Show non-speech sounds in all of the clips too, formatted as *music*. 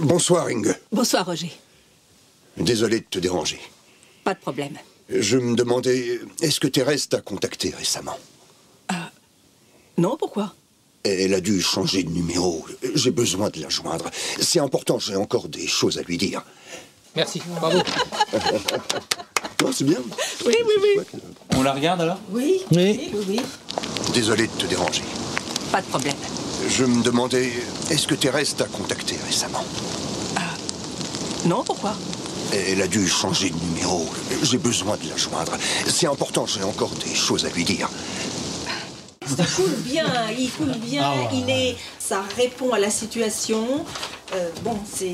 Bonsoir, Inge. Bonsoir, Roger. Désolé de te déranger. Pas de problème. Je me demandais, est-ce que Thérèse t'a contacté récemment? Non, pourquoi? Elle a dû changer de numéro. J'ai besoin de la joindre. C'est important, j'ai encore des choses à lui dire. Merci, bravo. *laughs* Non, c'est bien. Oui, oui, oui. On la regarde alors? Oui, Oui. oui, oui. Désolé de te déranger. Pas de problème. Je me demandais, est-ce que Thérèse t'a contacté récemment Non, pourquoi? Elle a dû changer de numéro. J'ai besoin de la joindre. C'est important, j'ai encore des choses à lui dire. Il coule bien, il coule bien, Ah ouais. il est, ça répond à la situation. Euh, bon, c'est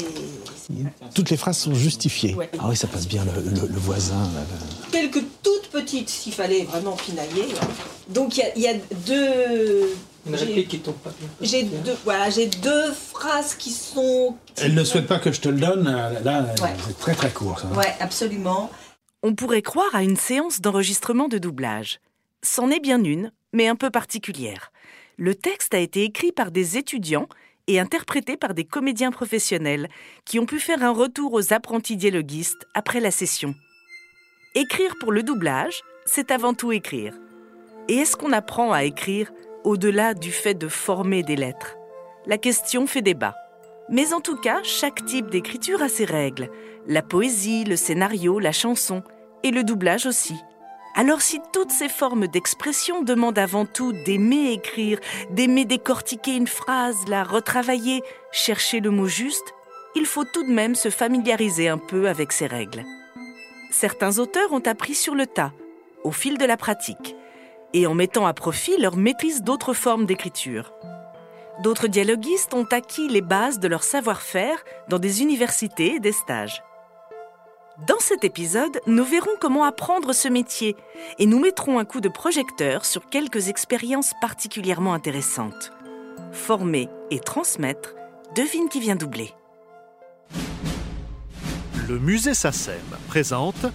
Toutes les phrases sont justifiées. Ouais. Ah oui, ça passe bien, le, le- le voisin. là, là. quelques toutes petites, s'il fallait vraiment pinailler. hein. Donc il y a- il y, a deux. Une j'ai- réplique qui tombe pas. J'ai deux, voilà, j'ai deux phrases qui sont. Elle ne souhaite pas que je te le donne. euh, Là, Ouais. c'est très très court. Ça. Ouais, absolument. On pourrait croire à une séance d'enregistrement de doublage. C'en est bien une, mais un peu particulière. Le texte a été écrit par des étudiants et interprété par des comédiens professionnels qui ont pu faire un retour aux apprentis dialoguistes après la session. Écrire pour le doublage, c'est avant tout écrire. Et est-ce qu'on apprend à écrire au-delà du fait de former des lettres La question fait débat. Mais en tout cas, chaque type d'écriture a ses règles. La poésie, le scénario, la chanson, et le doublage aussi. Alors si toutes ces formes d'expression demandent avant tout d'aimer écrire, d'aimer décortiquer une phrase, la retravailler, chercher le mot juste, il faut tout de même se familiariser un peu avec ces règles. Certains auteurs ont appris sur le tas, au fil de la pratique, et en mettant à profit leur maîtrise d'autres formes d'écriture. D'autres dialoguistes ont acquis les bases de leur savoir-faire dans des universités et des stages. Dans cet épisode, nous verrons comment apprendre ce métier et nous mettrons un coup de projecteur sur quelques expériences particulièrement intéressantes. Former et transmettre, devine qui vient doubler. Le musée SACEM présente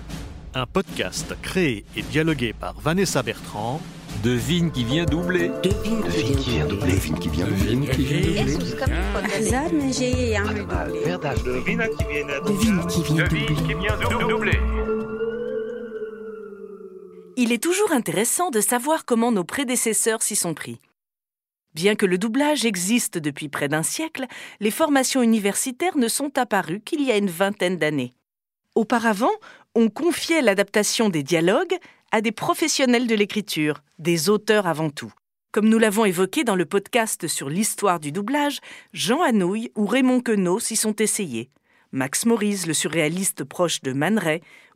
un podcast créé et dialogué par Vanessa Bertrand. Devine qui vient doubler. Devine, qui vient doubler. Qui vient doubler. Devine ah, qui vient doubler. Devine qui vient doubler. Il est toujours intéressant de savoir comment nos prédécesseurs s'y sont pris. Bien que le doublage existe depuis près d'un siècle, les formations universitaires ne sont apparues qu'il y a une vingtaine d'années. Auparavant, on confiait l'adaptation des dialogues à des professionnels de l'écriture, des auteurs avant tout. Comme nous l'avons évoqué dans le podcast sur l'histoire du doublage, Jean Anouilh ou Raymond Queneau s'y sont essayés. Max Maurice, le surréaliste proche de Man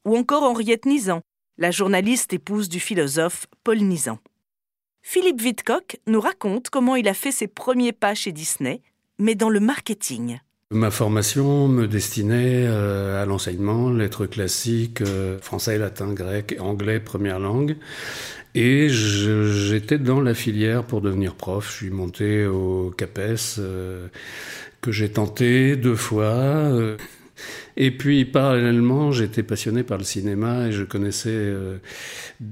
ou encore Henriette Nizan, la journaliste épouse du philosophe Paul Nizan. Philippe Vidcock nous raconte comment il a fait ses premiers pas chez Disney, mais dans le marketing. Ma formation me destinait euh, à l'enseignement, lettres classiques, euh, français, latin, grec, anglais, première langue. Et j'étais dans la filière pour devenir prof. Je suis monté au CAPES, euh, que j'ai tenté deux fois. Et puis, parallèlement, j'étais passionné par le cinéma et je connaissais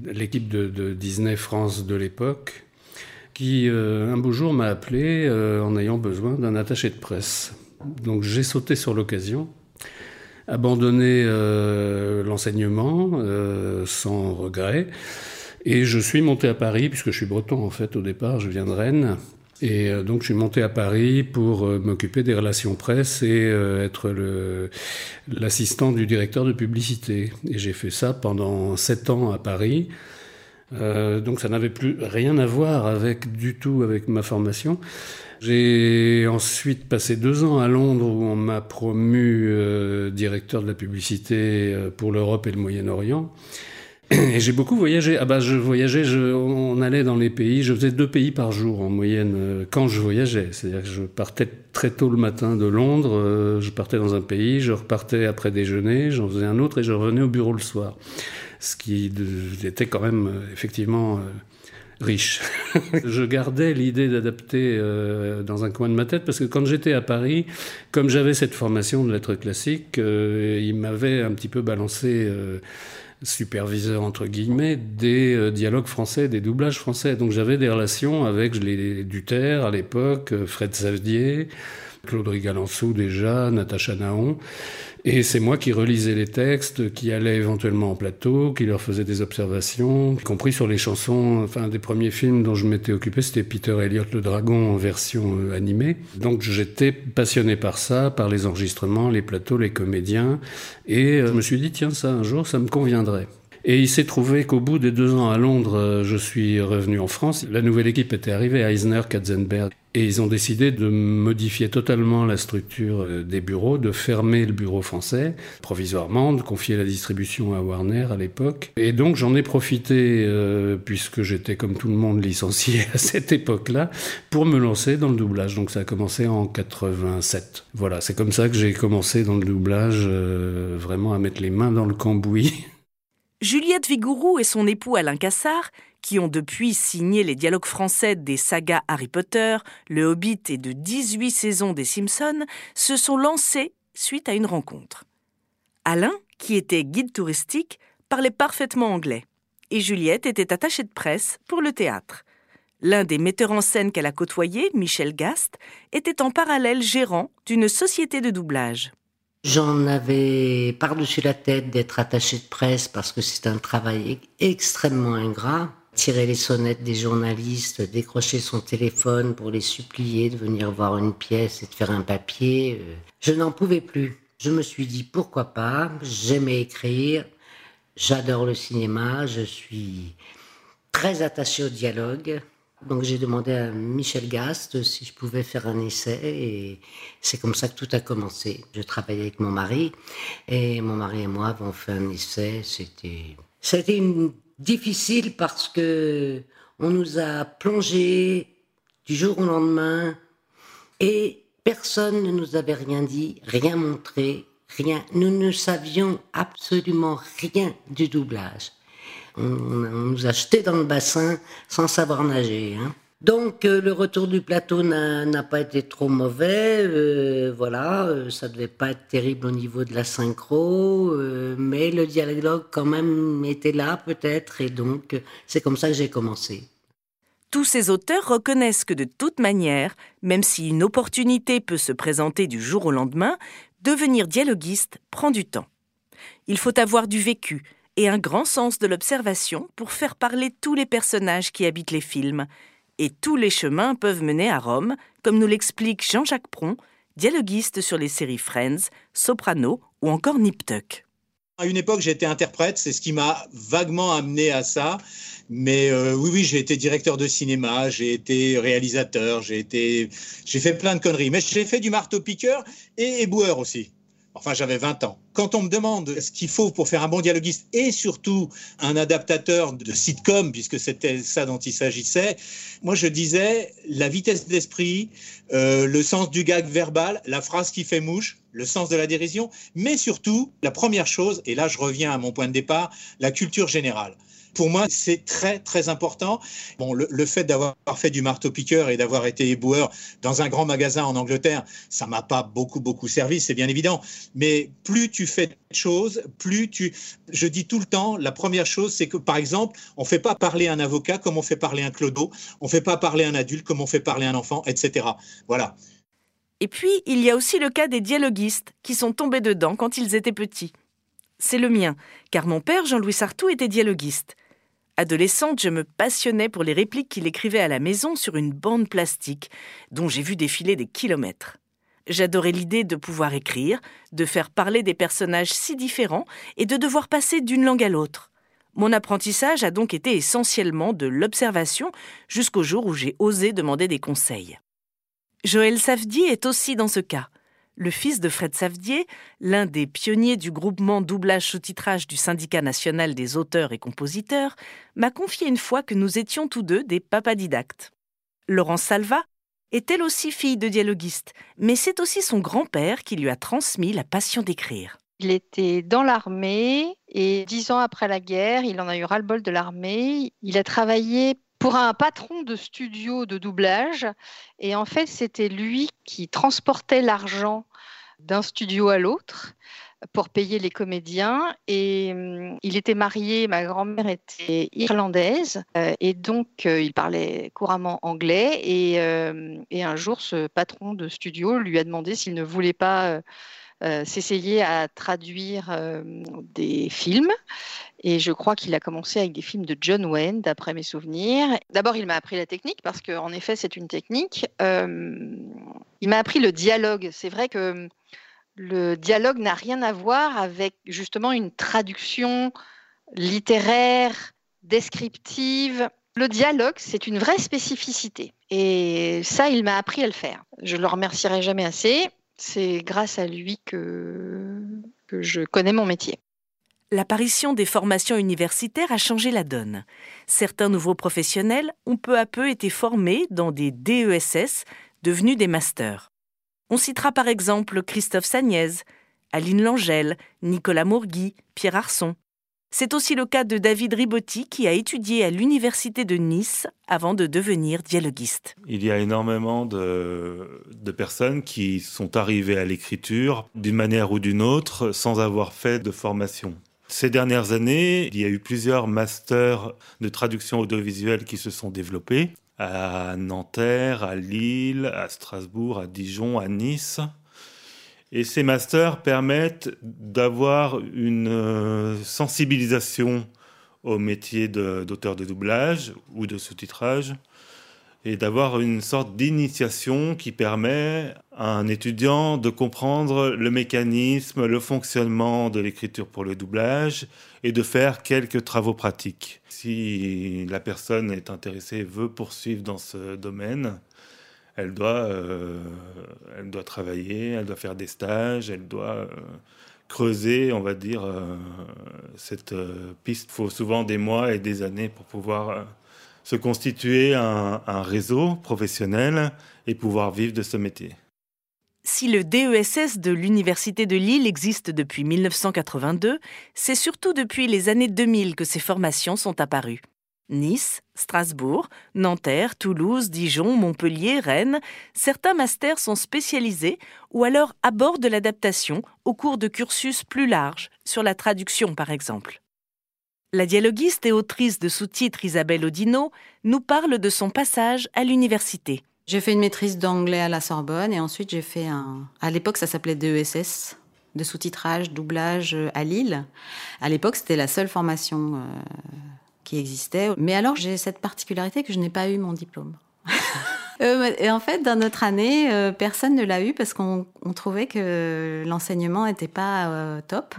l'équipe de, Disney France de l'époque, qui un beau jour m'a appelé en ayant besoin d'un attaché de presse. Donc j'ai sauté sur l'occasion, abandonné euh, l'enseignement euh, sans regret, et je suis monté à Paris, puisque je suis breton en fait au départ, je viens de Rennes. Et euh, donc je suis monté à Paris pour m'occuper des relations presse et être l'assistant du directeur de publicité. Et j'ai fait ça pendant sept ans à Paris. Euh, donc ça n'avait plus rien à voir avec du tout avec ma formation. J'ai ensuite passé deux ans à Londres où on m'a promu euh, directeur de la publicité euh, pour l'Europe et le Moyen-Orient. Et j'ai beaucoup voyagé. Ah bah je voyageais, je, on allait dans les pays. Je faisais deux pays par jour en moyenne euh, quand je voyageais. C'est-à-dire que je partais très tôt le matin de Londres, je partais dans un pays, je repartais après déjeuner, j'en faisais un autre et je revenais au bureau le soir. Ce qui était quand même euh, effectivement euh, riche. *laughs* je gardais l'idée d'adapter euh, dans un coin de ma tête parce que quand j'étais à Paris, comme j'avais cette formation de lettres classiques, euh, il m'avait un petit peu balancé. superviseur entre guillemets des dialogues français, des doublages français. Donc j'avais des relations avec les Duterre à l'époque, Fred Savedier, Claude Rigalançou déjà, Natacha Naon. Et c'est moi qui relisais les textes, qui allais éventuellement en plateau, qui leur faisais des observations, y compris sur les chansons. Enfin, des premiers films dont je m'étais occupé, c'était Peter Elliott le Dragon en version euh, animée. Donc j'étais passionné par ça, par les enregistrements, les plateaux, les comédiens. Et euh, je me suis dit, tiens, ça, un jour, ça me conviendrait. Et il s'est trouvé qu'au bout des deux ans à Londres, euh, je suis revenu en France. La nouvelle équipe était arrivée, Eisner, Katzenberg. Et ils ont décidé de modifier totalement la structure euh, des bureaux, de fermer le bureau français provisoirement, de confier la distribution à Warner à l'époque. Et donc j'en ai profité, euh, puisque j'étais comme tout le monde licencié *laughs* à cette époque-là, pour me lancer dans le doublage. Donc ça a commencé en 87. Voilà, c'est comme ça que j'ai commencé dans le doublage, vraiment à mettre les mains dans le cambouis. Juliette Vigouroux et son époux Alain Cassard, qui ont depuis signé les dialogues français des sagas Harry Potter, Le Hobbit et de 18 saisons des Simpsons, se sont lancés suite à une rencontre. Alain, qui était guide touristique, parlait parfaitement anglais, et Juliette était attachée de presse pour le théâtre. L'un des metteurs en scène qu'elle a côtoyé, Michel Gast, était en parallèle gérant d'une société de doublage. J'en avais par-dessus la tête d'être attaché de presse parce que c'est un travail extrêmement ingrat. Tirer les sonnettes des journalistes, décrocher son téléphone pour les supplier de venir voir une pièce et de faire un papier. Euh, je n'en pouvais plus. Je me suis dit pourquoi pas, j'aimais écrire, j'adore le cinéma, je suis très attaché au dialogue. Donc j'ai demandé à Michel Gast si je pouvais faire un essai et c'est comme ça que tout a commencé. Je travaillais avec mon mari et mon mari et moi avons fait un essai. C'était c'était difficile parce que on nous a plongé du jour au lendemain et personne ne nous avait rien dit, rien montré, rien. Nous ne savions absolument rien du doublage on, nous a jetés dans le bassin sans savoir nager. Hein. Donc euh, le retour du plateau n'a pas été trop mauvais, euh, voilà, euh, ça devait pas être terrible au niveau de la synchro, mais le dialogue quand même était là peut-être, et donc c'est comme ça que j'ai commencé. Tous ces auteurs reconnaissent que de toute manière, même si une opportunité peut se présenter du jour au lendemain, devenir dialoguiste prend du temps. Il faut avoir du vécu, et un grand sens de l'observation pour faire parler tous les personnages qui habitent les films. Et tous les chemins peuvent mener à Rome, comme nous l'explique Jean-Jacques Pron, dialoguiste sur les séries Friends, Soprano ou encore Nip Tuck. À une époque, j'étais interprète, c'est ce qui m'a vaguement amené à ça. Mais euh, oui, oui, j'ai été directeur de cinéma, j'ai été réalisateur, j'ai été, j'ai fait plein de conneries. Mais j'ai fait du marteau-piqueur et éboueur aussi. Enfin, j'avais 20 ans. Quand on me demande ce qu'il faut pour faire un bon dialoguiste et surtout un adaptateur de sitcom, puisque c'était ça dont il s'agissait, moi je disais la vitesse d'esprit, euh, le sens du gag verbal, la phrase qui fait mouche, le sens de la dérision, mais surtout, la première chose, et là je reviens à mon point de départ, la culture générale. Pour moi, c'est très, très important. Bon, le, fait d'avoir fait du marteau-piqueur et d'avoir été éboueur dans un grand magasin en Angleterre, ça m'a pas beaucoup, beaucoup servi, c'est bien évident. Mais plus tu fais de choses, plus tu. Je dis tout le temps, la première chose, c'est que, par exemple, on fait pas parler un avocat comme on fait parler un clodo, on fait pas parler un adulte comme on fait parler un enfant, etc. Voilà. Et puis, il y a aussi le cas des dialoguistes qui sont tombés dedans quand ils étaient petits. C'est le mien, car mon père, Jean-Louis Sartou, était dialoguiste. Adolescente, je me passionnais pour les répliques qu'il écrivait à la maison sur une bande plastique, dont j'ai vu défiler des kilomètres. J'adorais l'idée de pouvoir écrire, de faire parler des personnages si différents et de devoir passer d'une langue à l'autre. Mon apprentissage a donc été essentiellement de l'observation jusqu'au jour où j'ai osé demander des conseils. Joël Safdie est aussi dans ce cas le fils de Fred Savdier, l'un des pionniers du groupement doublage sous-titrage du syndicat national des auteurs et compositeurs, m'a confié une fois que nous étions tous deux des papadidactes. Laurence Salva est elle aussi fille de dialoguiste, mais c'est aussi son grand-père qui lui a transmis la passion d'écrire. Il était dans l'armée et dix ans après la guerre, il en a eu ras-le-bol de l'armée. Il a travaillé pour un patron de studio de doublage. Et en fait, c'était lui qui transportait l'argent d'un studio à l'autre. pour payer les comédiens. Et hum, il était marié, ma grand-mère était irlandaise, euh, et donc euh, il parlait couramment anglais. Euh, et, un jour, ce patron de studio lui a demandé s'il ne voulait pas s'essayer à traduire des films. Et je crois qu'il a commencé avec des films de John Wayne, d'après mes souvenirs. D'abord, il m'a appris la technique, parce qu'en effet, c'est une technique. il m'a appris le dialogue. C'est vrai que le dialogue n'a rien à voir avec justement une traduction littéraire, descriptive. Le dialogue, c'est une vraie spécificité. Et ça, il m'a appris à le faire. Je le remercierai jamais assez. C'est grâce à lui que, je connais mon métier. L'apparition des formations universitaires a changé la donne. Certains nouveaux professionnels ont peu à peu été formés dans des DESS devenus des masters. On citera par exemple Christophe Sagnez, Aline Langel, Nicolas Mourgui, Pierre Arson. C'est aussi le cas de David Ribotti qui a étudié à l'université de Nice avant de devenir dialoguiste. Il y a énormément de, de personnes qui sont arrivées à l'écriture d'une manière ou d'une autre sans avoir fait de formation. Ces dernières années, il y a eu plusieurs masters de traduction audiovisuelle qui se sont développés à Nanterre, à Lille, à Strasbourg, à Dijon, à Nice. Et ces masters permettent d'avoir une euh, sensibilisation au métier d'auteur de, doublage ou de sous-titrage et d'avoir une sorte d'initiation qui permet à un étudiant de comprendre le mécanisme, le fonctionnement de l'écriture pour le doublage et de faire quelques travaux pratiques. Si la personne est intéressée et veut poursuivre dans ce domaine, elle doit, euh, elle doit travailler, elle doit faire des stages, elle doit euh, creuser, on va dire, euh, cette piste. Il faut souvent des mois et des années pour pouvoir se constituer un, réseau professionnel et pouvoir vivre de ce métier. Si le DESS de l'Université de Lille existe depuis 1982, c'est surtout depuis les années 2000 que ces formations sont apparues. Nice, Strasbourg, Nanterre, Toulouse, Dijon, Montpellier, Rennes, certains masters sont spécialisés ou alors abordent l'adaptation au cours de cursus plus larges, sur la traduction par exemple. La dialoguiste et autrice de sous-titres Isabelle Odino nous parle de son passage à l'université. J'ai fait une maîtrise d'anglais à la Sorbonne et ensuite j'ai fait un. À l'époque, ça s'appelait DESS, de sous-titrage, doublage à Lille. À l'époque, c'était la seule formation euh, qui existait. Mais alors, j'ai cette particularité que je n'ai pas eu mon diplôme. *laughs* Euh, et en fait, dans notre année, euh, personne ne l'a eu parce qu'on trouvait que l'enseignement n'était pas euh, top.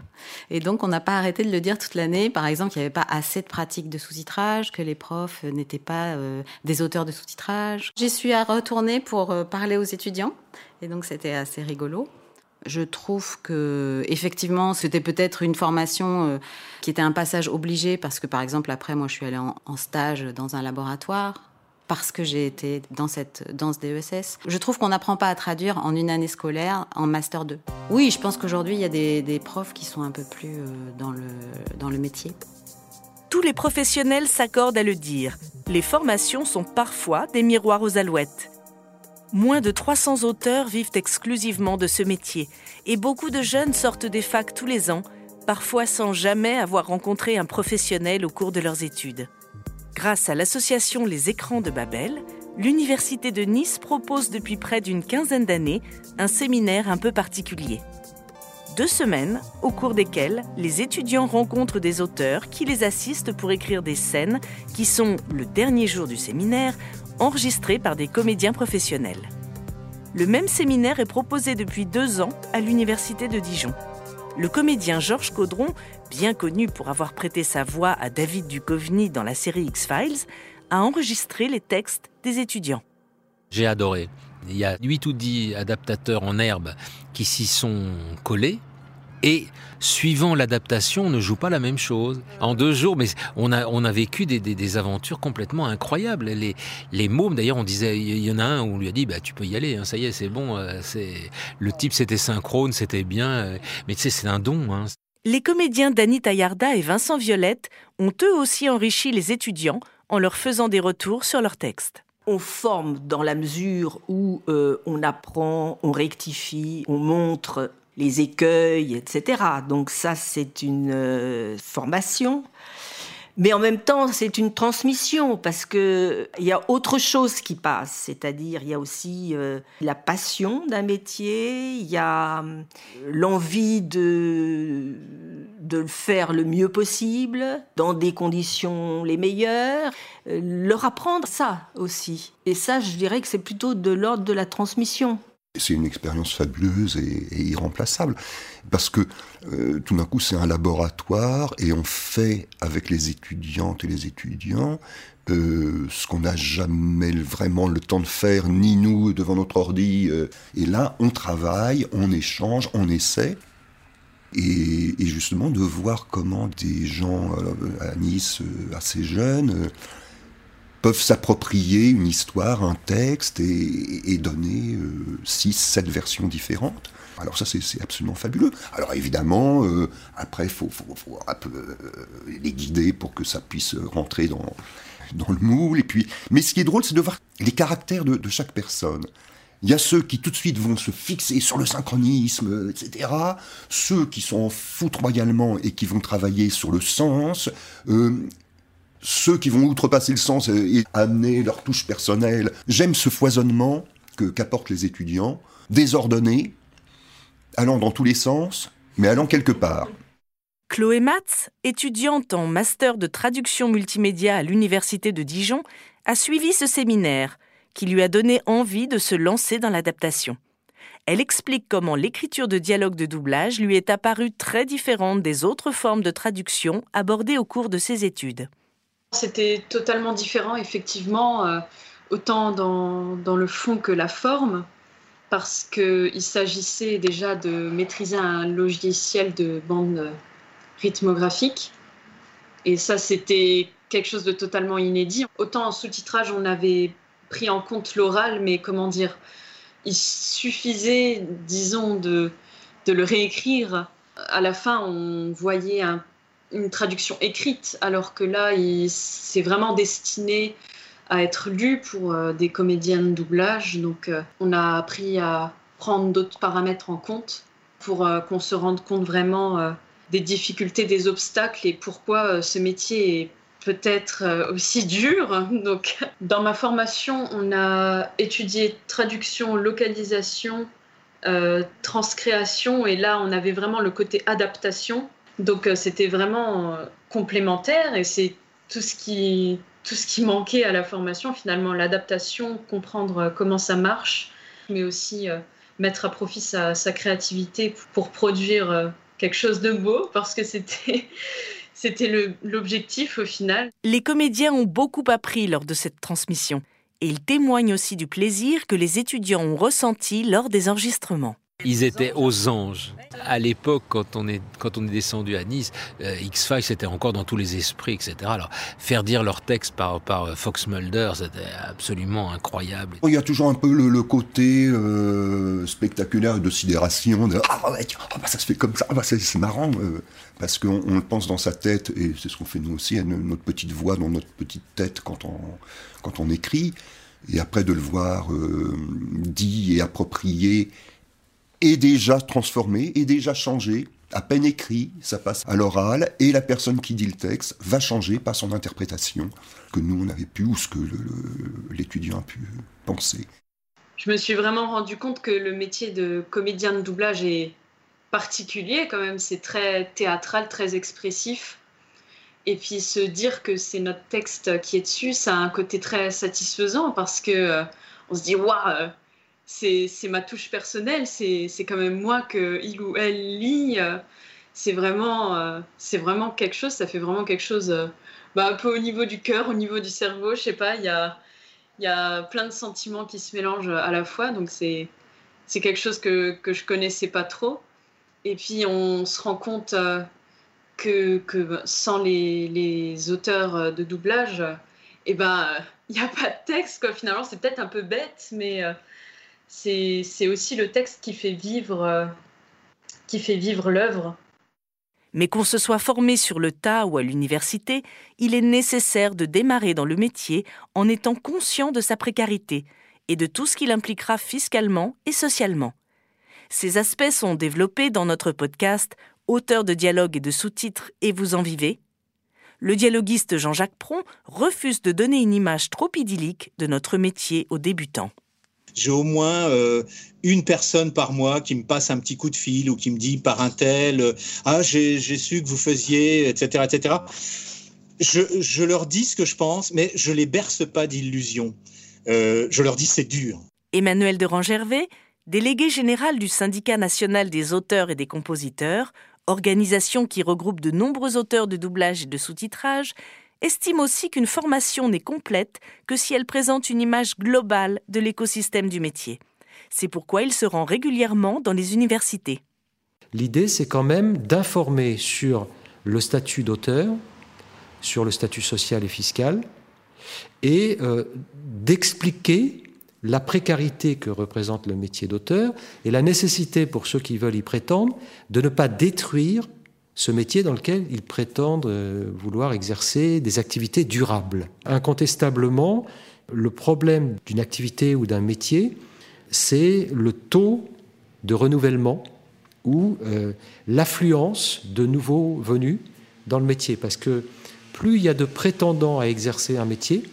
Et donc, on n'a pas arrêté de le dire toute l'année. Par exemple, il n'y avait pas assez de pratiques de sous-titrage, que les profs n'étaient pas des auteurs de sous-titrage. J'y suis à retourner pour parler aux étudiants. Et donc, c'était assez rigolo. Je trouve que effectivement, c'était peut-être une formation qui était un passage obligé parce que, par exemple, après, moi, je suis allée en stage dans un laboratoire parce que j'ai été dans, cette, dans ce DESS. Je trouve qu'on n'apprend pas à traduire en une année scolaire en Master 2. Oui, je pense qu'aujourd'hui, il y a des, profs qui sont un peu plus euh, dans, le, dans le métier. Tous les professionnels s'accordent à le dire. Les formations sont parfois des miroirs aux alouettes. Moins de 300 auteurs vivent exclusivement de ce métier et beaucoup de jeunes sortent des facs tous les ans, parfois sans jamais avoir rencontré un professionnel au cours de leurs études. Grâce à l'association Les Écrans de Babel, l'Université de Nice propose depuis près d'une quinzaine d'années un séminaire un peu particulier. Deux semaines au cours desquelles les étudiants rencontrent des auteurs qui les assistent pour écrire des scènes qui sont, le dernier jour du séminaire, enregistrées par des comédiens professionnels. Le même séminaire est proposé depuis deux ans à l'Université de Dijon. Le comédien Georges Caudron bien connu pour avoir prêté sa voix à David Duchovny dans la série X-Files, a enregistré les textes des étudiants. J'ai adoré. Il y a 8 ou 10 adaptateurs en herbe qui s'y sont collés. Et suivant l'adaptation, on ne joue pas la même chose. En deux jours, mais on a, on a vécu des, aventures complètement incroyables. Les, les mômes, d'ailleurs, on disait, il y en a un où on lui a dit, bah, tu peux y aller, hein, ça y est, c'est bon. Euh, c'est Le type, c'était synchrone, c'était bien. Euh, mais tu sais, c'est un don. Hein les comédiens Dany Tayarda et Vincent Violette ont eux aussi enrichi les étudiants en leur faisant des retours sur leurs textes. on forme dans la mesure où euh, on apprend, on rectifie, on montre les écueils, etc. Donc ça, c'est une euh, formation. Mais en même temps, c'est une transmission parce que il y a autre chose qui passe, c'est-à-dire il y a aussi euh, la passion d'un métier, il y a euh, l'envie de de le faire le mieux possible, dans des conditions les meilleures, leur apprendre ça aussi. Et ça, je dirais que c'est plutôt de l'ordre de la transmission. C'est une expérience fabuleuse et, irremplaçable parce que euh, tout d'un coup c'est un laboratoire et on fait avec les étudiantes et les étudiants euh, ce qu'on n'a jamais vraiment le temps de faire, ni nous devant notre ordi. Euh. et là, on travaille, on échange, on essaie. Et, et justement, de voir comment des gens à Nice, assez jeunes, peuvent s'approprier une histoire, un texte et, donner euh, six, sept versions différentes. Alors ça, c'est absolument fabuleux. Alors évidemment, euh, après, il faut, un peu euh, les guider pour que ça puisse rentrer dans, le moule. Et puis, mais ce qui est drôle, c'est de voir les caractères de, chaque personne. Il y a ceux qui tout de suite vont se fixer sur le synchronisme, etc. Ceux qui s'en foutent royalement et qui vont travailler sur le sens ceux qui vont outrepasser le sens et, amener leur touche personnelle. J'aime ce foisonnement que qu'apportent les étudiants, désordonné, allant dans tous les sens, mais allant quelque part. Chloé Matz, étudiante en master de traduction multimédia à l'Université de Dijon, a suivi ce séminaire qui lui a donné envie de se lancer dans l'adaptation. Elle explique comment l'écriture de dialogue de doublage lui est apparue très différente des autres formes de traduction abordées au cours de ses études. C'était totalement différent, effectivement, euh, autant dans, le fond que la forme, parce qu'il s'agissait déjà de maîtriser un logiciel de bande rythmographique. Et ça, c'était quelque chose de totalement inédit. Autant en sous-titrage, on avait pris en compte l'oral, mais comment dire, il suffisait, disons, de, de le réécrire. À la fin, on voyait un une traduction écrite, alors que là, c'est vraiment destiné à être lu pour euh, des comédiens de doublage. Donc, euh, on a appris à prendre d'autres paramètres en compte pour euh, qu'on se rende compte vraiment des difficultés, des obstacles et pourquoi ce métier est peut-être aussi dur. *laughs* Donc, dans ma formation, on a étudié traduction, localisation, transcréation, et là, on avait vraiment le côté adaptation. Donc euh, c'était vraiment euh, complémentaire et c'est tout ce qui tout ce qui manquait à la formation finalement l'adaptation, comprendre euh, comment ça marche, mais aussi mettre à profit sa, créativité pour produire quelque chose de beau parce que c'était *laughs* c'était l'objectif au final. Les comédiens ont beaucoup appris lors de cette transmission et ils témoignent aussi du plaisir que les étudiants ont ressenti lors des enregistrements. Ils étaient aux anges. À l'époque, quand on est quand on est descendu à Nice, euh, X-Files c'était encore dans tous les esprits, etc. Alors faire dire leur texte par par euh, Fox Mulder, c'était absolument incroyable. Il y a toujours un peu le, côté euh, spectaculaire de sidération. Ah ah, bah, ça se fait comme ça, ah, bah, c'est marrant parce qu'on le pense dans sa tête et c'est ce qu'on fait nous aussi, notre petite voix dans notre petite tête quand on quand on écrit et après de le voir dit et approprié est déjà transformé, est déjà changé. À peine écrit, ça passe à l'oral, et la personne qui dit le texte va changer par son interprétation, que nous on avait pu, ou ce que l'étudiant a pu penser. Je me suis vraiment rendu compte que le métier de comédien de doublage est particulier quand même, c'est très théâtral, très expressif. Et puis se dire que c'est notre texte qui est dessus, ça a un côté très satisfaisant parce que euh, on se dit waouh, c'est ma touche personnelle, c'est quand même moi que il ou elle lit. Euh, c'est vraiment, euh, vraiment quelque chose, ça fait vraiment quelque chose euh, bah, un peu au niveau du cœur, au niveau du cerveau, je sais pas, il y a, y a plein de sentiments qui se mélangent à la fois, donc c'est quelque chose que, que je connaissais pas trop. Et puis on se rend compte que, que, sans les, les, auteurs de doublage, eh ben, il n'y a pas de texte, quoi. Finalement, c'est peut-être un peu bête, mais c'est aussi le texte qui fait vivre, euh, qui fait vivre l'œuvre. Mais qu'on se soit formé sur le tas ou à l'université, il est nécessaire de démarrer dans le métier en étant conscient de sa précarité et de tout ce qu'il impliquera fiscalement et socialement. Ces aspects sont développés dans notre podcast Auteur de dialogue et de sous-titres et vous en vivez. Le dialoguiste Jean-Jacques Pron refuse de donner une image trop idyllique de notre métier aux débutants j'ai au moins euh, une personne par mois qui me passe un petit coup de fil ou qui me dit par un tel euh, ah j'ai su que vous faisiez etc etc je, leur dis ce que je pense mais je les berce pas d'illusions. Euh, je leur dis c'est dur. Emmanuel de Rangervais délégué général du syndicat national des auteurs et des compositeurs organisation qui regroupe de nombreux auteurs de doublage et de sous-titrage estime aussi qu'une formation n'est complète que si elle présente une image globale de l'écosystème du métier. C'est pourquoi il se rend régulièrement dans les universités. L'idée, c'est quand même d'informer sur le statut d'auteur, sur le statut social et fiscal, et euh, d'expliquer la précarité que représente le métier d'auteur et la nécessité pour ceux qui veulent y prétendre de ne pas détruire ce métier dans lequel ils prétendent euh, vouloir exercer des activités durables. Incontestablement, le problème d'une activité ou d'un métier, c'est le taux de renouvellement ou euh, l'affluence de nouveaux venus dans le métier. Parce que plus il y a de prétendants à exercer un métier,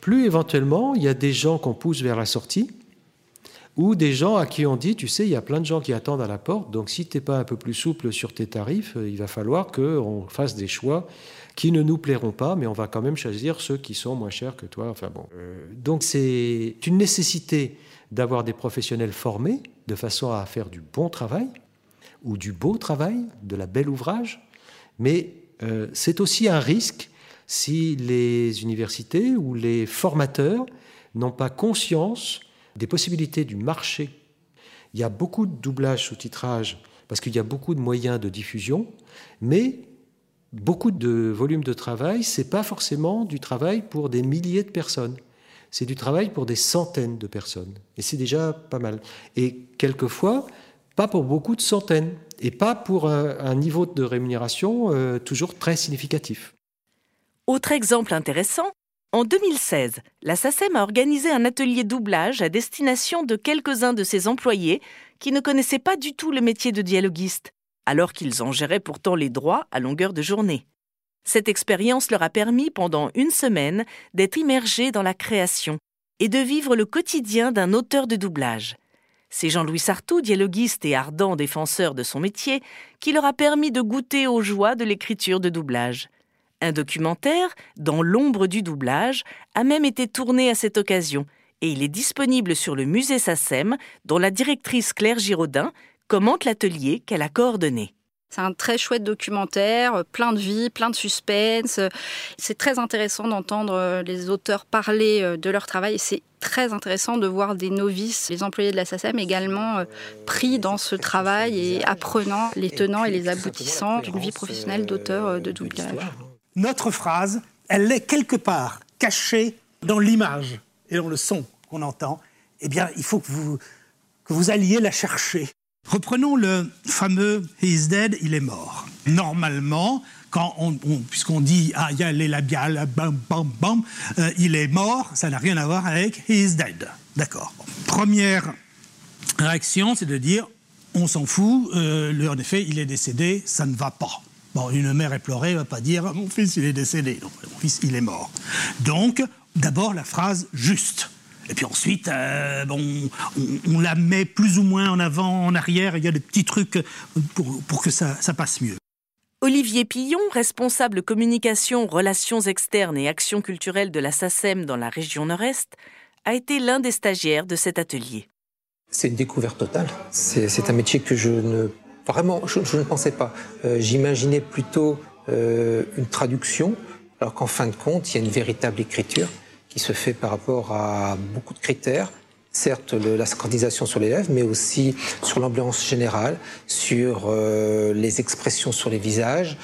plus éventuellement il y a des gens qu'on pousse vers la sortie, ou des gens à qui on dit, tu sais, il y a plein de gens qui attendent à la porte, donc si tu n'es pas un peu plus souple sur tes tarifs, euh, il va falloir qu'on fasse des choix qui ne nous plairont pas, mais on va quand même choisir ceux qui sont moins chers que toi. Enfin bon. Euh, donc c'est une nécessité d'avoir des professionnels formés de façon à faire du bon travail ou du beau travail, de la belle ouvrage, mais euh, c'est aussi un risque si les universités ou les formateurs n'ont pas conscience des possibilités du marché. Il y a beaucoup de doublage sous-titrage parce qu'il y a beaucoup de moyens de diffusion, mais beaucoup de volume de travail, c'est pas forcément du travail pour des milliers de personnes. C'est du travail pour des centaines de personnes. Et c'est déjà pas mal. Et quelquefois, pas pour beaucoup de centaines. Et pas pour un, niveau de rémunération euh, toujours très significatif. Autre exemple intéressant, en 2016, la SACEM a organisé un atelier doublage à destination de quelques-uns de ses employés qui ne connaissaient pas du tout le métier de dialoguiste, alors qu'ils en géraient pourtant les droits à longueur de journée. Cette expérience leur a permis pendant une semaine d'être immergés dans la création et de vivre le quotidien d'un auteur de doublage. C'est Jean-Louis Sartou, dialoguiste et ardent défenseur de son métier, qui leur a permis de goûter aux joies de l'écriture de doublage. Un documentaire, Dans l'ombre du doublage, a même été tourné à cette occasion et il est disponible sur le musée SACEM, dont la directrice Claire Giraudin commente l'atelier qu'elle a coordonné. C'est un très chouette documentaire, plein de vie, plein de suspense. C'est très intéressant d'entendre euh, les auteurs parler euh, de leur travail c'est très intéressant de voir des novices, les employés de la SACEM également euh, pris dans ce travail et apprenant les tenants et les aboutissants d'une vie professionnelle d'auteur de doublage notre phrase, elle est quelque part cachée dans l'image et dans le son qu'on entend. Eh bien, il faut que vous, que vous alliez la chercher. Reprenons le fameux He is dead, il est mort. Normalement, quand on, puisqu'on dit ah il y a les labiales, bam bam bam, euh, il est mort, ça n'a rien à voir avec He is dead. D'accord. Première réaction, c'est de dire on s'en fout, euh, en effet il est décédé, ça ne va pas. Bon, une mère éplorée ne va pas dire mon fils il est décédé, mon fils il est mort. Donc, d'abord la phrase juste. Et puis ensuite, euh, bon, on, la met plus ou moins en avant, en arrière, il y a des petits trucs pour, pour que ça, ça passe mieux. Olivier Pillon, responsable communication, relations externes et actions culturelles de la SACEM dans la région Nord-Est, a été l'un des stagiaires de cet atelier. C'est une découverte totale. C'est un métier que je ne Vraiment, je, ne pensais pas. Euh, j'imaginais plutôt euh, une traduction, alors qu'en fin de compte, il y a une véritable écriture qui se fait par rapport à beaucoup de critères. Certes, la synchronisation sur les lèvres, mais aussi sur l'ambiance générale, sur euh, les expressions sur les visages,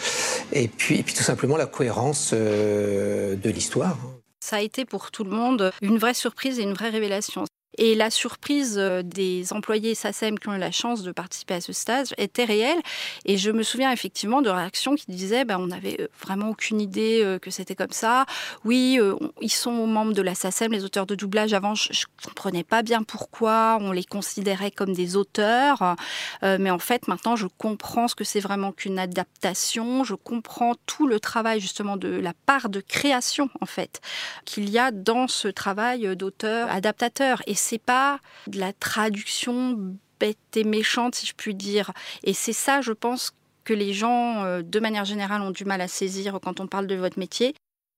et puis tout simplement la cohérence de l'histoire. Ça a été pour tout le monde une vraie surprise et une vraie révélation. Et la surprise euh, des employés SACEM qui ont eu la chance de participer à ce stage était réelle. Et je me souviens effectivement de réactions qui disaient ben, on n'avait euh, vraiment aucune idée euh, que c'était comme ça. Oui, ils sont membres de la SACEM, les auteurs de doublage. Avant, je ne comprenais pas bien pourquoi on les considérait comme des auteurs. mais en fait, maintenant, je comprends ce que c'est vraiment qu'une adaptation. Je comprends tout le travail justement de la part de création, en fait, qu'il y a dans ce travail d'auteur-adaptateur. C'est pas de la traduction bête et méchante, si je puis dire. Et c'est ça, je pense, que les gens, euh, de manière générale, ont du mal à saisir quand on parle de votre métier.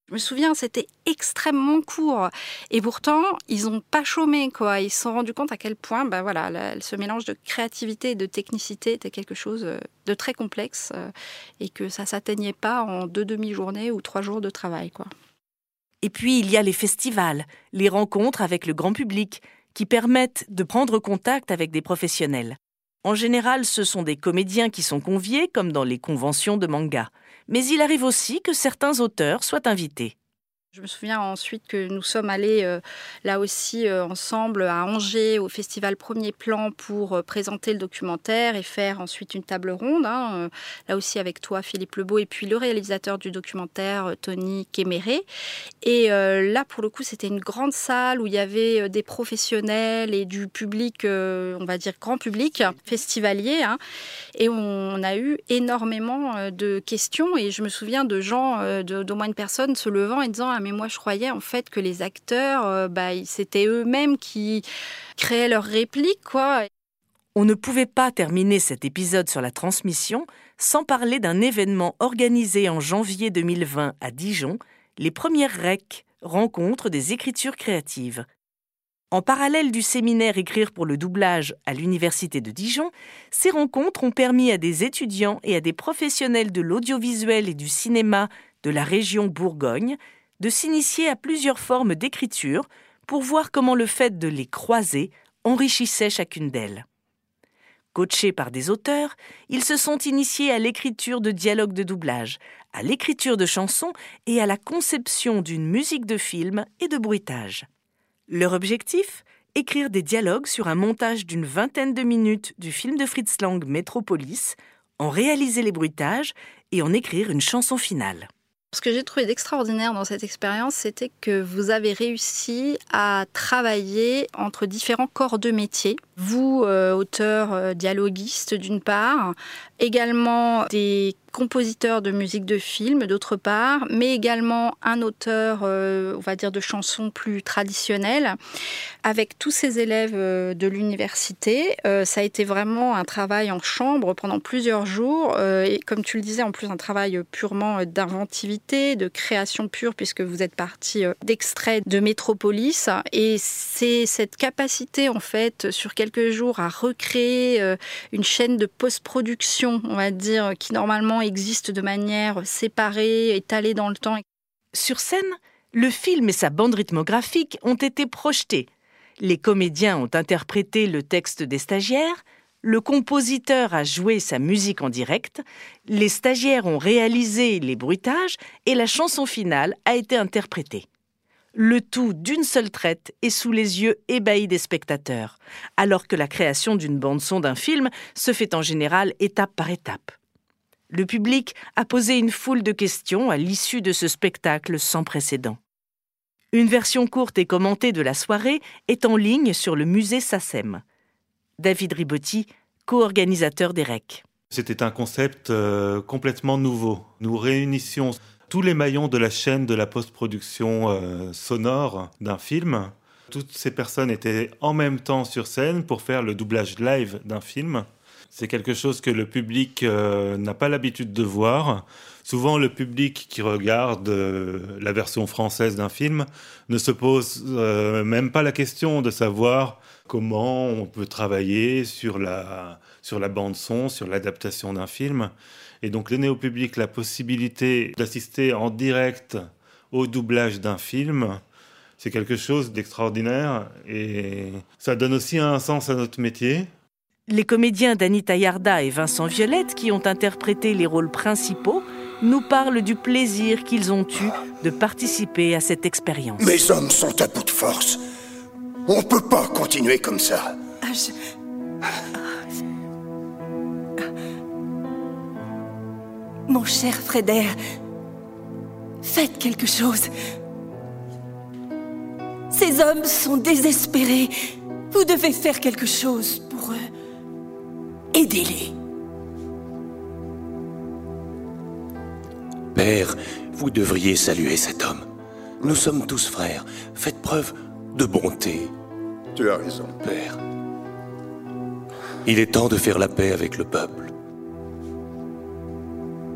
Je me souviens, c'était extrêmement court. Et pourtant, ils n'ont pas chômé, quoi. Ils se sont rendus compte à quel point, ben voilà, ce mélange de créativité et de technicité était quelque chose euh, de très complexe euh, et que ça s'atteignait pas en deux demi-journées ou trois jours de travail, quoi. Et puis, il y a les festivals, les rencontres avec le grand public, qui permettent de prendre contact avec des professionnels. En général, ce sont des comédiens qui sont conviés, comme dans les conventions de manga. Mais il arrive aussi que certains auteurs soient invités. Je me souviens ensuite que nous sommes allés euh, là aussi euh, ensemble à Angers au festival Premier Plan pour euh, présenter le documentaire et faire ensuite une table ronde. Hein, là aussi avec toi Philippe Lebeau et puis le réalisateur du documentaire Tony Kéméré. Et là pour le coup c'était une grande salle où il y avait des professionnels et du public, on va dire grand public, festivalier. Hein. et on a eu énormément de questions et je me souviens de gens, d'au moins une personne se levant et disant ah, mais moi je croyais en fait que les acteurs, euh, bah, c'était eux-mêmes qui créaient leurs répliques, quoi. On ne pouvait pas terminer cet épisode sur la transmission sans parler d'un événement organisé en janvier 2020 à Dijon, les premières REC, rencontres des écritures créatives. En parallèle du séminaire Écrire pour le doublage à l'Université de Dijon, ces rencontres ont permis à des étudiants et à des professionnels de l'audiovisuel et du cinéma de la région Bourgogne de s'initier à plusieurs formes d'écriture pour voir comment le fait de les croiser enrichissait chacune d'elles. Coachés par des auteurs, ils se sont initiés à l'écriture de dialogues de doublage, à l'écriture de chansons et à la conception d'une musique de film et de bruitage. Leur objectif? Écrire des dialogues sur un montage d'une vingtaine de minutes du film de Fritz Lang Metropolis, en réaliser les bruitages et en écrire une chanson finale. Ce que j'ai trouvé d'extraordinaire dans cette expérience, c'était que vous avez réussi à travailler entre différents corps de métier. Vous, euh, auteur euh, dialoguiste d'une part, également des compositeur de musique de film d'autre part, mais également un auteur, euh, on va dire, de chansons plus traditionnelles. Avec tous ces élèves euh, de l'université, euh, ça a été vraiment un travail en chambre pendant plusieurs jours. et comme tu le disais, en plus un travail purement d'inventivité, de création pure, puisque vous êtes parti d'extraits de Métropolis. Et c'est cette capacité, en fait, sur quelques jours, à recréer une chaîne de post-production, on va dire, qui normalement existe de manière séparée, étalée dans le temps. Sur scène, le film et sa bande rythmographique ont été projetés. Les comédiens ont interprété le texte des stagiaires, le compositeur a joué sa musique en direct, les stagiaires ont réalisé les bruitages et la chanson finale a été interprétée. Le tout d'une seule traite et sous les yeux ébahis des spectateurs, alors que la création d'une bande-son d'un film se fait en général étape par étape. Le public a posé une foule de questions à l'issue de ce spectacle sans précédent. Une version courte et commentée de la soirée est en ligne sur le musée SACEM. David Ribotti, co-organisateur des REC. C'était un concept euh, complètement nouveau. Nous réunissions tous les maillons de la chaîne de la post-production euh, sonore d'un film. Toutes ces personnes étaient en même temps sur scène pour faire le doublage live d'un film. C'est quelque chose que le public euh, n'a pas l'habitude de voir. Souvent, le public qui regarde euh, la version française d'un film ne se pose euh, même pas la question de savoir comment on peut travailler sur la, sur la bande son, sur l'adaptation d'un film. Et donc, donner au public la possibilité d'assister en direct au doublage d'un film, c'est quelque chose d'extraordinaire et ça donne aussi un sens à notre métier. Les comédiens Danita Yarda et Vincent Violette, qui ont interprété les rôles principaux, nous parlent du plaisir qu'ils ont eu de participer à cette expérience. Mes hommes sont à bout de force. On peut pas continuer comme ça. Ah, je... Mon cher Frédère, faites quelque chose. Ces hommes sont désespérés. Vous devez faire quelque chose pour eux. Aidez-les. Père, vous devriez saluer cet homme. Nous sommes tous frères. Faites preuve de bonté. Tu as raison. Père. Il est temps de faire la paix avec le peuple.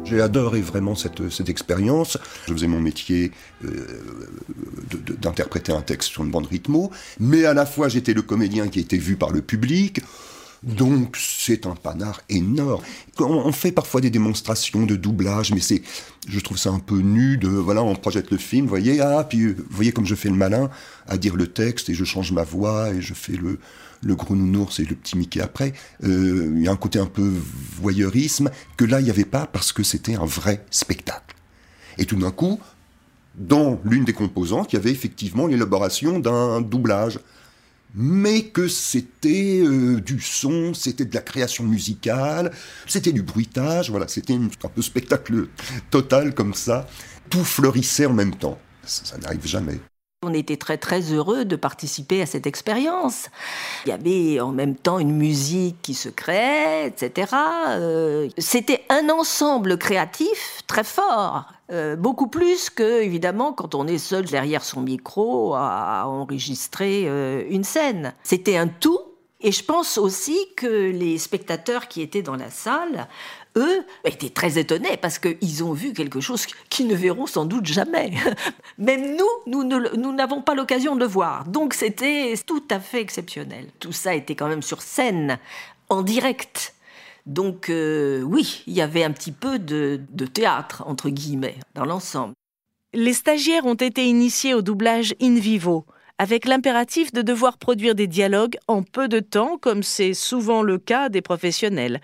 J'ai adoré vraiment cette, cette expérience. Je faisais mon métier euh, d'interpréter un texte sur une bande rythmo, mais à la fois j'étais le comédien qui était vu par le public. Donc c'est un panard énorme. On, fait parfois des démonstrations de doublage, mais c'est, je trouve ça un peu nu. De voilà, on projette le film, voyez, ah, puis vous voyez comme je fais le malin à dire le texte et je change ma voix et je fais le le gros nounours et le petit Mickey après. Euh, Il y a un côté un peu voyeurisme que là il n'y avait pas parce que c'était un vrai spectacle. Et tout d'un coup, dans l'une des composantes, il y avait effectivement l'élaboration d'un doublage. Mais que c'était euh, du son, c'était de la création musicale, c'était du bruitage, voilà, c'était un peu spectacle total comme ça. Tout fleurissait en même temps. Ça n'arrive jamais. On était très très heureux de participer à cette expérience. Il y avait en même temps une musique qui se créait, etc. Euh, C'était un ensemble créatif très fort, euh, beaucoup plus que évidemment quand on est seul derrière son micro à, enregistrer euh, une scène. C'était un tout. Et je pense aussi que les spectateurs qui étaient dans la salle, eux, étaient très étonnés parce qu'ils ont vu quelque chose qu'ils ne verront sans doute jamais. *laughs* Même nous, nous n'avons pas l'occasion de le voir. Donc c'était tout à fait exceptionnel. Tout ça était quand même sur scène, en direct. Donc euh, oui, il y avait un petit peu de, de théâtre, entre guillemets, dans l'ensemble. Les stagiaires ont été initiés au doublage in vivo, avec l'impératif de devoir produire des dialogues en peu de temps, comme c'est souvent le cas des professionnels.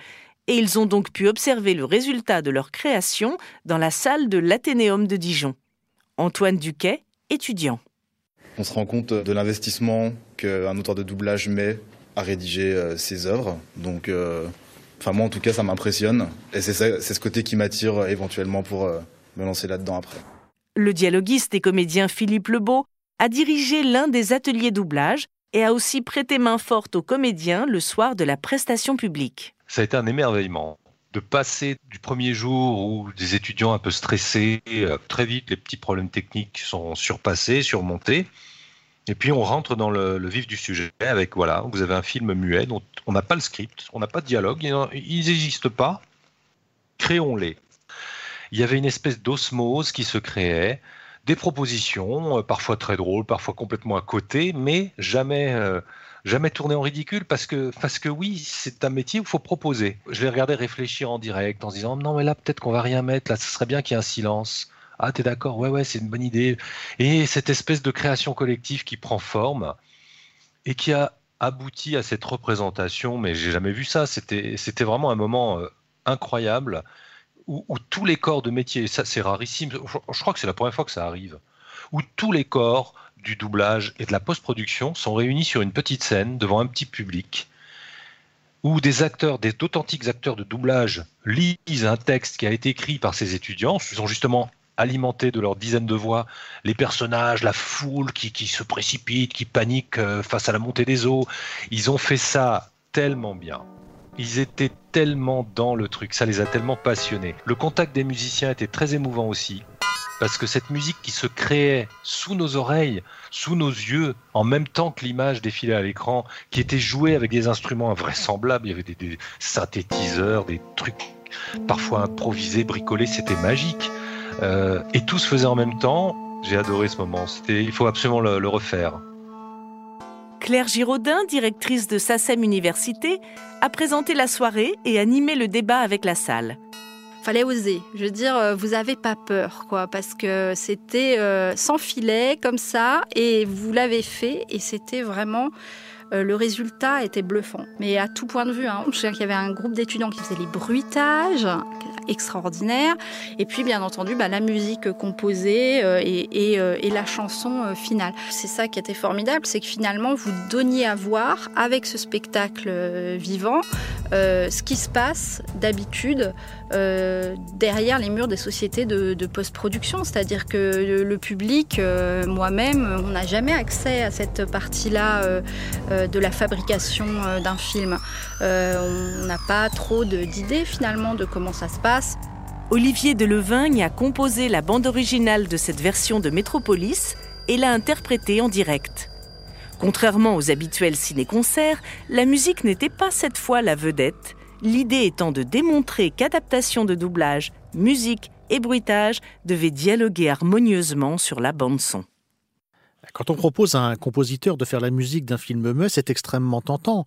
Et ils ont donc pu observer le résultat de leur création dans la salle de l'Athénéum de Dijon. Antoine Duquet, étudiant. On se rend compte de l'investissement qu'un auteur de doublage met à rédiger euh, ses œuvres. Donc, euh, enfin moi en tout cas, ça m'impressionne. Et c'est ce côté qui m'attire euh, éventuellement pour euh, me lancer là-dedans après. Le dialoguiste et comédien Philippe Lebeau a dirigé l'un des ateliers doublage et a aussi prêté main forte aux comédiens le soir de la prestation publique. Ça a été un émerveillement de passer du premier jour où des étudiants un peu stressés, euh, très vite les petits problèmes techniques sont surpassés, surmontés. Et puis on rentre dans le, le vif du sujet avec, voilà, vous avez un film muet dont on n'a pas le script, on n'a pas de dialogue, ils n'existent pas, créons-les. Il y avait une espèce d'osmose qui se créait, des propositions, euh, parfois très drôles, parfois complètement à côté, mais jamais, euh, jamais tournées en ridicule parce que, parce que oui, c'est un métier où il faut proposer. Je les regardais réfléchir en direct en se disant non, mais là, peut-être qu'on va rien mettre, là, ce serait bien qu'il y ait un silence. Ah, t'es d'accord, ouais, ouais, c'est une bonne idée. Et cette espèce de création collective qui prend forme et qui a abouti à cette représentation, mais j'ai jamais vu ça. C'était, c'était vraiment un moment euh, incroyable où, tous les corps de métier, ça c'est rarissime, je, je crois que c'est la première fois que ça arrive, où tous les corps du doublage et de la post-production sont réunis sur une petite scène devant un petit public, où des acteurs, des authentiques acteurs de doublage lisent un texte qui a été écrit par ces étudiants, ils ont justement alimenté de leurs dizaines de voix les personnages, la foule qui, qui se précipite, qui panique euh, face à la montée des eaux. Ils ont fait ça tellement bien. Ils étaient tellement dans le truc, ça les a tellement passionnés. Le contact des musiciens était très émouvant aussi, parce que cette musique qui se créait sous nos oreilles, sous nos yeux, en même temps que l'image défilait à l'écran, qui était jouée avec des instruments invraisemblables, il y avait des, synthétiseurs, des trucs parfois improvisés, bricolés, c'était magique. Euh, et tout se faisait en même temps. J'ai adoré ce moment. Il faut absolument le refaire. Claire Giraudin, directrice de SACEM Université, a présenté la soirée et animé le débat avec la salle. Fallait oser. Je veux dire, euh, vous avez pas peur, quoi, parce que c'était euh, sans filet, comme ça, et vous l'avez fait, et c'était vraiment euh, le résultat était bluffant. Mais à tout point de vue, hein, je souviens qu'il y avait un groupe d'étudiants qui faisait les bruitages, extraordinaire. Et puis, bien entendu, bah, la musique composée euh, et, euh, et, la chanson finale. C'est ça qui était formidable, c'est que finalement, vous donniez à voir, avec ce spectacle vivant, ce qui se passe d'habitude derrière les murs des sociétés de, post-production. C'est-à-dire que le, public, moi-même, on n'a jamais accès à cette partie-là de la fabrication euh, d'un film. Euh, on n'a pas trop d'idées finalement de comment ça se passe. Olivier Delevingne a composé la bande originale de cette version de Métropolis et l'a interprétée en direct. Contrairement aux habituels ciné-concerts, la musique n'était pas cette fois la vedette, l'idée étant de démontrer qu'adaptation de doublage, musique et bruitage devaient dialoguer harmonieusement sur la bande-son. Quand on propose à un compositeur de faire la musique d'un film muet, c'est extrêmement tentant.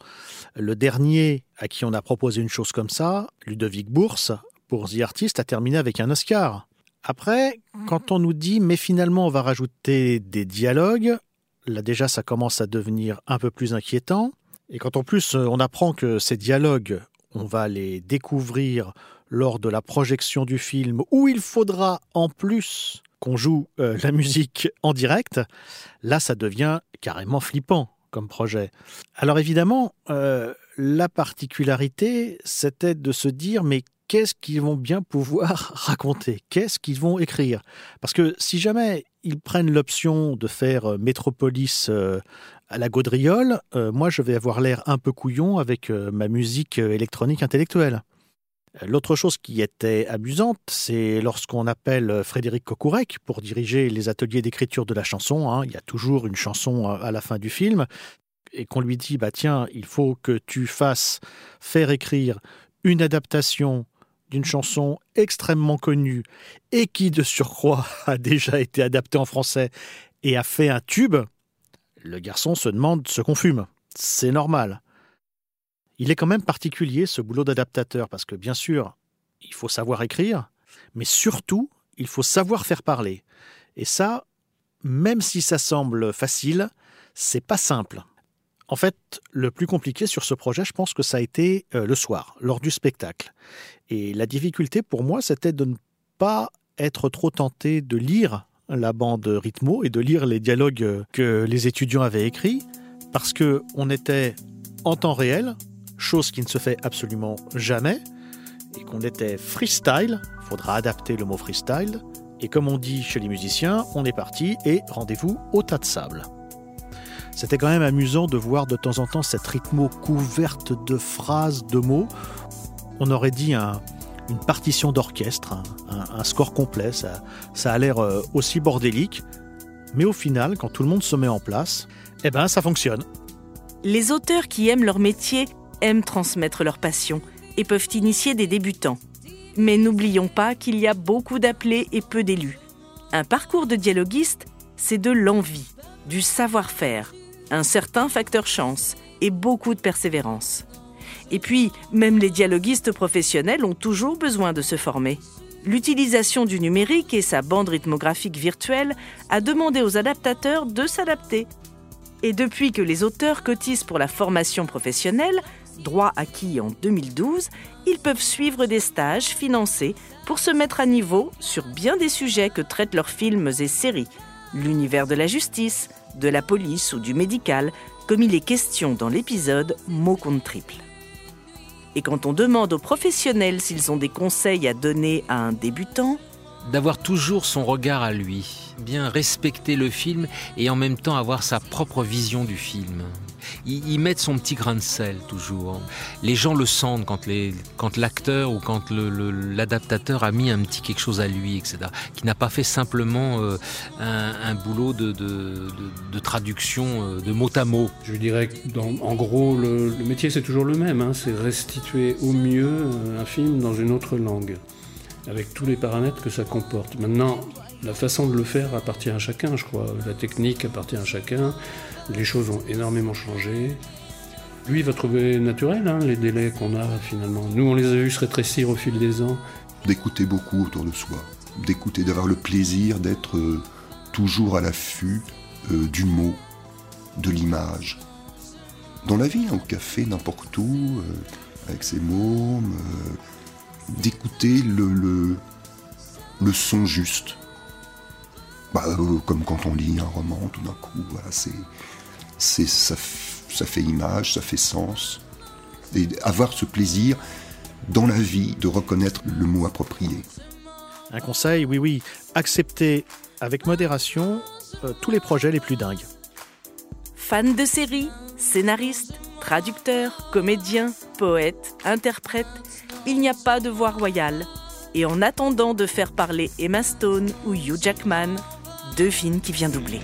Le dernier à qui on a proposé une chose comme ça, Ludovic Bourse, pour The Artist, a terminé avec un Oscar. Après, quand on nous dit mais finalement on va rajouter des dialogues, là déjà ça commence à devenir un peu plus inquiétant. Et quand en plus euh, on apprend que ces dialogues, on va les découvrir lors de la projection du film, où il faudra en plus qu'on joue euh, la musique en direct, là, ça devient carrément flippant comme projet. Alors évidemment, euh, la particularité, c'était de se dire, mais qu'est-ce qu'ils vont bien pouvoir *laughs* raconter? Qu'est-ce qu'ils vont écrire? Parce que si jamais ils prennent l'option de faire euh, Métropolis à la gaudriole, moi je vais avoir l'air un peu couillon avec ma musique électronique intellectuelle. L'autre chose qui était amusante, c'est lorsqu'on appelle Frédéric Cocourec pour diriger les ateliers d'écriture de la chanson. Hein, il y a toujours une chanson à la fin du film et qu'on lui dit bah tiens, il faut que tu fasses faire écrire une adaptation d'une chanson extrêmement connue et qui de surcroît *laughs* a déjà été adaptée en français et a fait un tube. Le garçon se demande ce qu'on fume. C'est normal. Il est quand même particulier ce boulot d'adaptateur parce que bien sûr, il faut savoir écrire, mais surtout, il faut savoir faire parler. Et ça, même si ça semble facile, c'est pas simple. En fait, le plus compliqué sur ce projet, je pense que ça a été euh, le soir, lors du spectacle. Et la difficulté pour moi, c'était de ne pas être trop tenté de lire la bande rythmo et de lire les dialogues que les étudiants avaient écrits, parce que on était en temps réel, chose qui ne se fait absolument jamais, et qu'on était freestyle, faudra adapter le mot freestyle, et comme on dit chez les musiciens, on est parti et rendez-vous au tas de sable. C'était quand même amusant de voir de temps en temps cette rythmo couverte de phrases, de mots. On aurait dit une partition d'orchestre, un, score complet, ça, ça a l'air euh, aussi bordélique, mais au final, quand tout le monde se met en place, eh ben ça fonctionne. Les auteurs qui aiment leur métier aiment transmettre leur passion et peuvent initier des débutants. Mais n'oublions pas qu'il y a beaucoup d'appelés et peu d'élus. Un parcours de dialoguiste, c'est de l'envie, du savoir-faire, un certain facteur chance et beaucoup de persévérance. Et puis, même les dialoguistes professionnels ont toujours besoin de se former. L'utilisation du numérique et sa bande rythmographique virtuelle a demandé aux adaptateurs de s'adapter. Et depuis que les auteurs cotisent pour la formation professionnelle, droit acquis en 2012, ils peuvent suivre des stages financés pour se mettre à niveau sur bien des sujets que traitent leurs films et séries, l'univers de la justice, de la police ou du médical, comme il est question dans l'épisode Mot contre triple. Et quand on demande aux professionnels s'ils ont des conseils à donner à un débutant, d'avoir toujours son regard à lui, bien respecter le film et en même temps avoir sa propre vision du film ils, mettent son petit grain de sel toujours. Les gens le sentent quand, l'acteur ou quand l'adaptateur a mis un petit quelque chose à lui, etc. Qui n'a pas fait simplement euh, un, boulot de, de, traduction euh, de mot à mot. Je dirais que en gros, le, métier c'est toujours le même. Hein. c'est restituer au mieux euh, un film dans une autre langue, avec tous les paramètres que ça comporte. Maintenant, la façon de le faire appartient à chacun, je crois. La technique appartient à chacun. Les choses ont énormément changé. Lui va trouver naturel hein, les délais qu'on a finalement. Nous, on les a vus se rétrécir au fil des ans. D'écouter beaucoup autour de soi, d'écouter, d'avoir le plaisir d'être euh, toujours à l'affût euh, du mot, de l'image. dans la vie, hein, au café, n'importe où, euh, avec ses mômes, d'écouter le, le, le, son juste. Bah, comme quand on lit un roman, tout d'un coup, voilà, c'est, c'est, ça, ça fait image, ça fait sens. Et avoir ce plaisir dans la vie de reconnaître le mot approprié. Un conseil, oui, oui, accepter avec modération tous les projets les plus dingues. Fan de séries, scénariste, traducteur, comédien, poète, interprète, il n'y a pas de voix royale. Et en attendant de faire parler Emma Stone ou Hugh Jackman, devine qui vient doubler.